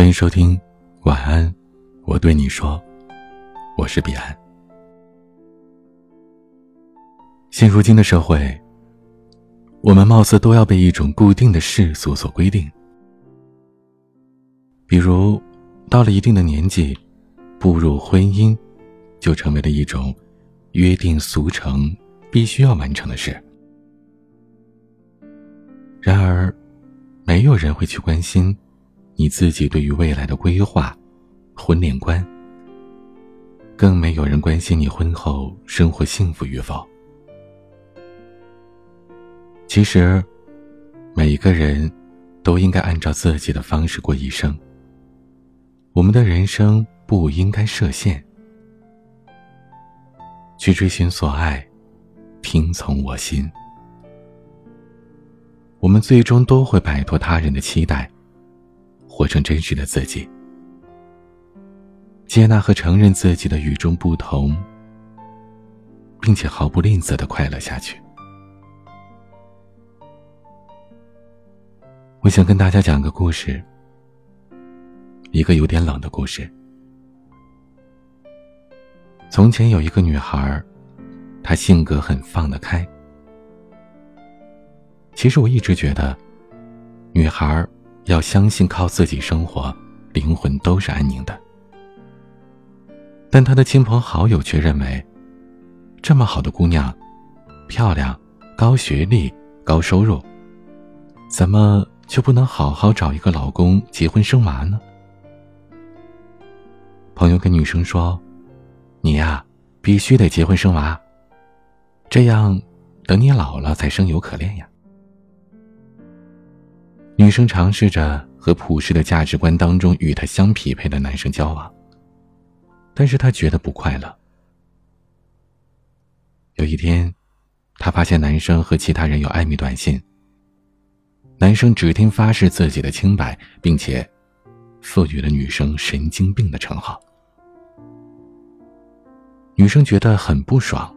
欢迎收听，晚安，我对你说，我是彼岸。现如今的社会，我们貌似都要被一种固定的世俗所规定，比如，到了一定的年纪，步入婚姻，就成为了一种约定俗成、必须要完成的事。然而，没有人会去关心。你自己对于未来的规划、婚恋观，更没有人关心你婚后生活幸福与否。其实，每一个人都应该按照自己的方式过一生。我们的人生不应该设限，去追寻所爱，听从我心。我们最终都会摆脱他人的期待。活成真实的自己，接纳和承认自己的与众不同，并且毫不吝啬的快乐下去。我想跟大家讲个故事，一个有点冷的故事。从前有一个女孩，她性格很放得开。其实我一直觉得，女孩。要相信靠自己生活，灵魂都是安宁的。但他的亲朋好友却认为，这么好的姑娘，漂亮、高学历、高收入，怎么就不能好好找一个老公结婚生娃呢？朋友跟女生说：“你呀，必须得结婚生娃，这样等你老了才生有可恋呀。”女生尝试着和朴实的价值观当中与她相匹配的男生交往，但是她觉得不快乐。有一天，她发现男生和其他人有暧昧短信。男生指天发誓自己的清白，并且赋予了女生“神经病”的称号。女生觉得很不爽，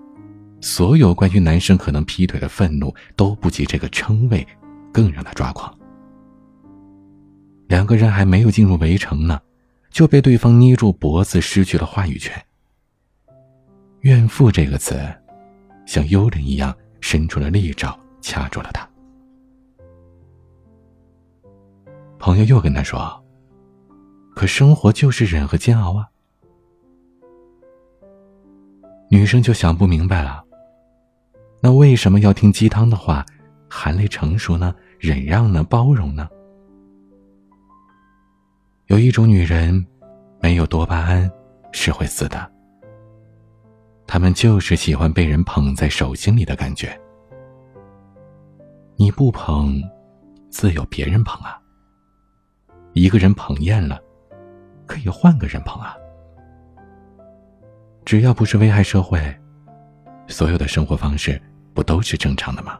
所有关于男生可能劈腿的愤怒都不及这个称谓更让她抓狂。两个人还没有进入围城呢，就被对方捏住脖子，失去了话语权。怨妇这个词，像幽灵一样伸出了利爪，掐住了他。朋友又跟他说：“可生活就是忍和煎熬啊。”女生就想不明白了，那为什么要听鸡汤的话，含泪成熟呢？忍让呢？包容呢？有一种女人，没有多巴胺是会死的。她们就是喜欢被人捧在手心里的感觉。你不捧，自有别人捧啊。一个人捧厌了，可以换个人捧啊。只要不是危害社会，所有的生活方式不都是正常的吗？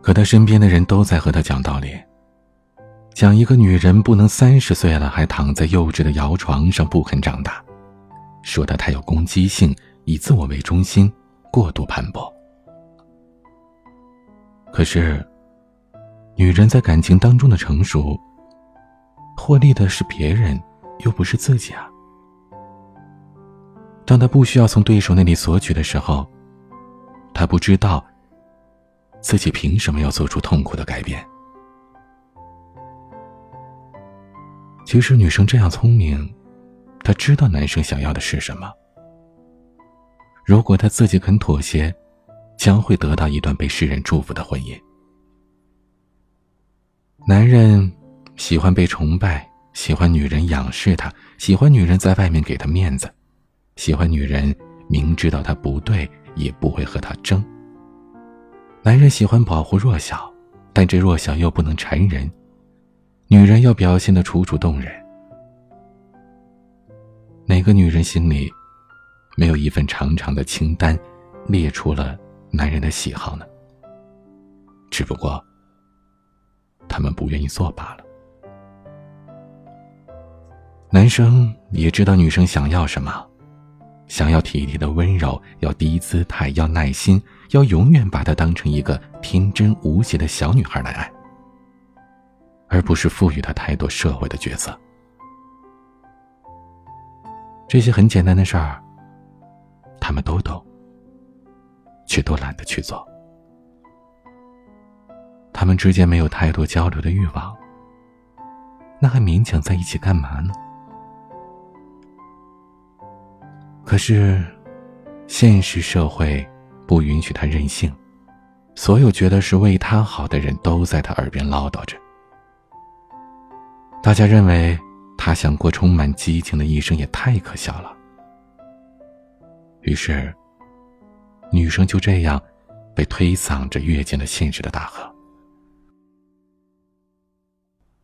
可他身边的人都在和他讲道理。讲一个女人不能三十岁了还躺在幼稚的摇床上不肯长大，说她太有攻击性，以自我为中心，过度攀驳。可是，女人在感情当中的成熟，获利的是别人，又不是自己啊。当她不需要从对手那里索取的时候，她不知道自己凭什么要做出痛苦的改变。其实女生这样聪明，她知道男生想要的是什么。如果她自己肯妥协，将会得到一段被世人祝福的婚姻。男人喜欢被崇拜，喜欢女人仰视他，喜欢女人在外面给他面子，喜欢女人明知道他不对也不会和他争。男人喜欢保护弱小，但这弱小又不能缠人。女人要表现的楚楚动人，哪个女人心里没有一份长长的清单，列出了男人的喜好呢？只不过他们不愿意做罢了。男生也知道女生想要什么，想要体贴的温柔，要低姿态，要耐心，要永远把她当成一个天真无邪的小女孩来爱。而不是赋予他太多社会的角色。这些很简单的事儿，他们都懂，却都懒得去做。他们之间没有太多交流的欲望，那还勉强在一起干嘛呢？可是，现实社会不允许他任性，所有觉得是为他好的人都在他耳边唠叨着。大家认为他想过充满激情的一生也太可笑了。于是，女生就这样被推搡着跃进了现实的大河。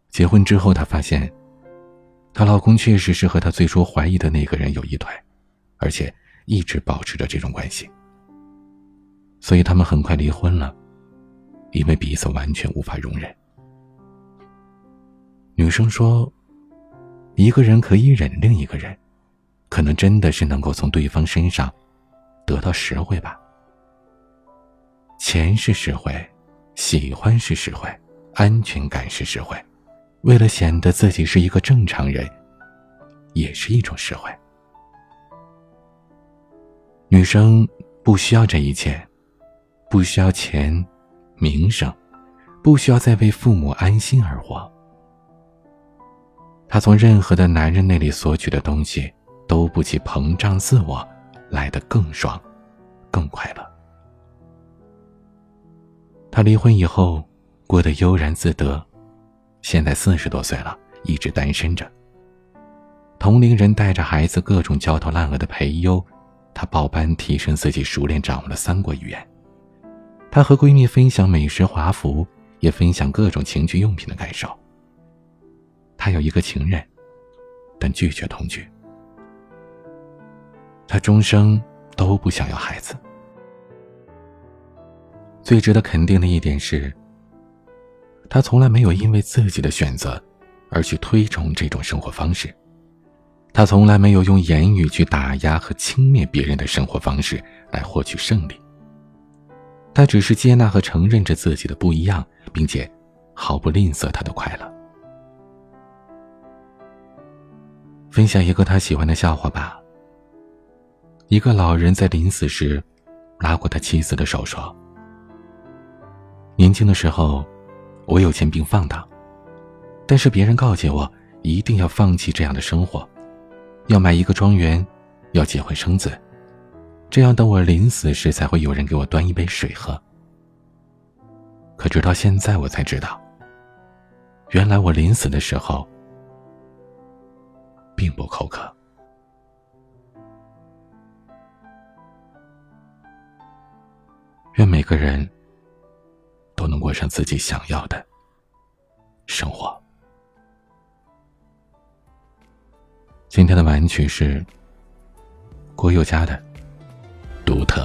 结婚之后，她发现，她老公确实是和她最初怀疑的那个人有一腿，而且一直保持着这种关系。所以他们很快离婚了，因为彼此完全无法容忍。女生说：“一个人可以忍另一个人，可能真的是能够从对方身上得到实惠吧。钱是实惠，喜欢是实惠，安全感是实惠，为了显得自己是一个正常人，也是一种实惠。女生不需要这一切，不需要钱、名声，不需要再为父母安心而活。”她从任何的男人那里索取的东西，都不及膨胀自我来的更爽，更快乐。她离婚以后过得悠然自得，现在四十多岁了，一直单身着。同龄人带着孩子各种焦头烂额的培优，她报班提升自己，熟练掌握了三国语言。她和闺蜜分享美食华服，也分享各种情趣用品的感受。他有一个情人，但拒绝同居。他终生都不想要孩子。最值得肯定的一点是，他从来没有因为自己的选择而去推崇这种生活方式。他从来没有用言语去打压和轻蔑别人的生活方式来获取胜利。他只是接纳和承认着自己的不一样，并且毫不吝啬他的快乐。分享一个他喜欢的笑话吧。一个老人在临死时，拉过他妻子的手说：“年轻的时候，我有钱并放荡，但是别人告诫我一定要放弃这样的生活，要买一个庄园，要结婚生子，这样等我临死时才会有人给我端一杯水喝。可直到现在我才知道，原来我临死的时候。”并不口渴。愿每个人都能过上自己想要的生活。今天的晚曲是郭宥嘉的《独特》。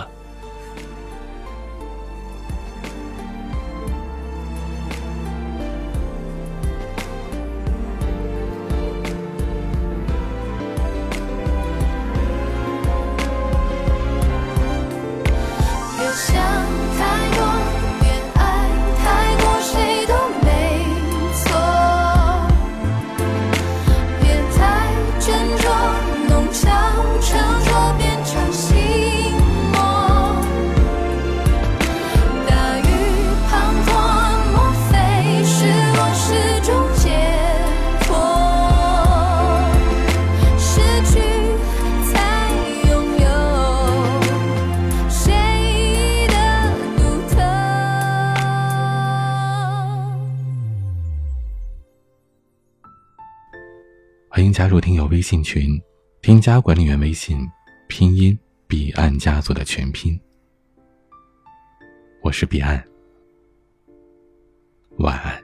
加入听友微信群，添加管理员微信，拼音彼岸家族的全拼。我是彼岸，晚安。